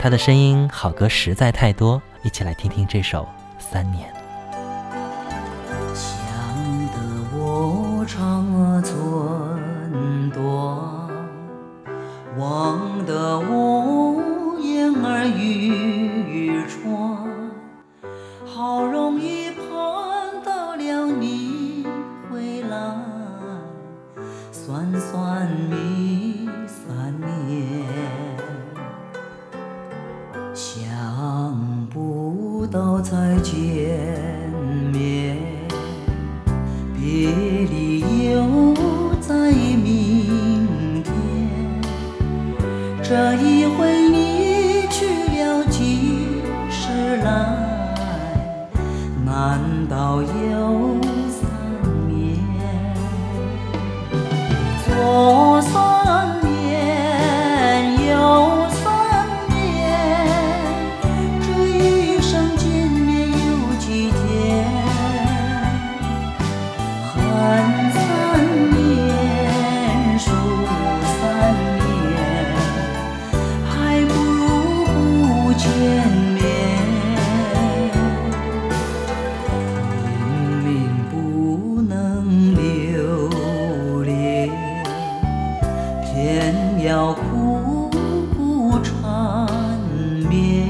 他的声音好歌实在太多，一起来听听这首《三年》。想得我长寸断，忘得我言儿欲穿，好容想不到再见面，别离又在明天。这一回你去了几时来？难道又偏要苦苦缠绵。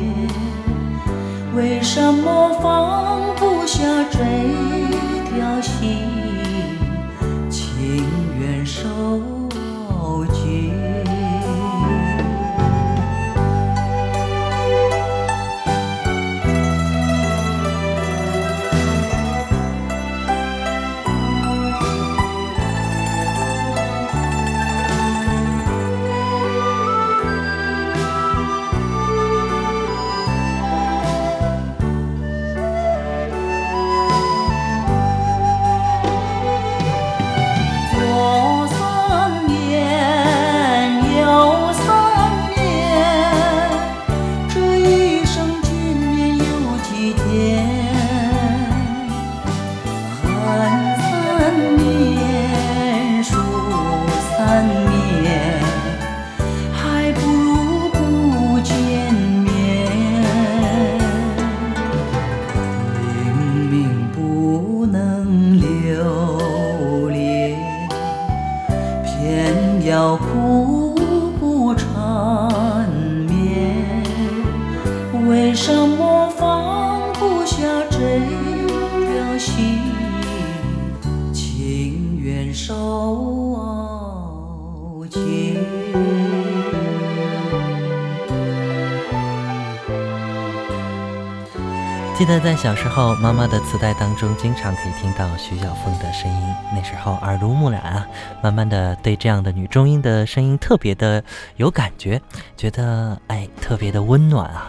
为什么放不下这条心，苦苦缠绵。为什么放不下这条心，情愿受记得在小时候，妈妈的磁带当中，经常可以听到徐小凤的声音。那时候耳濡目染啊，慢慢的对这样的女中音的声音特别的有感觉，觉得哎特别的温暖啊。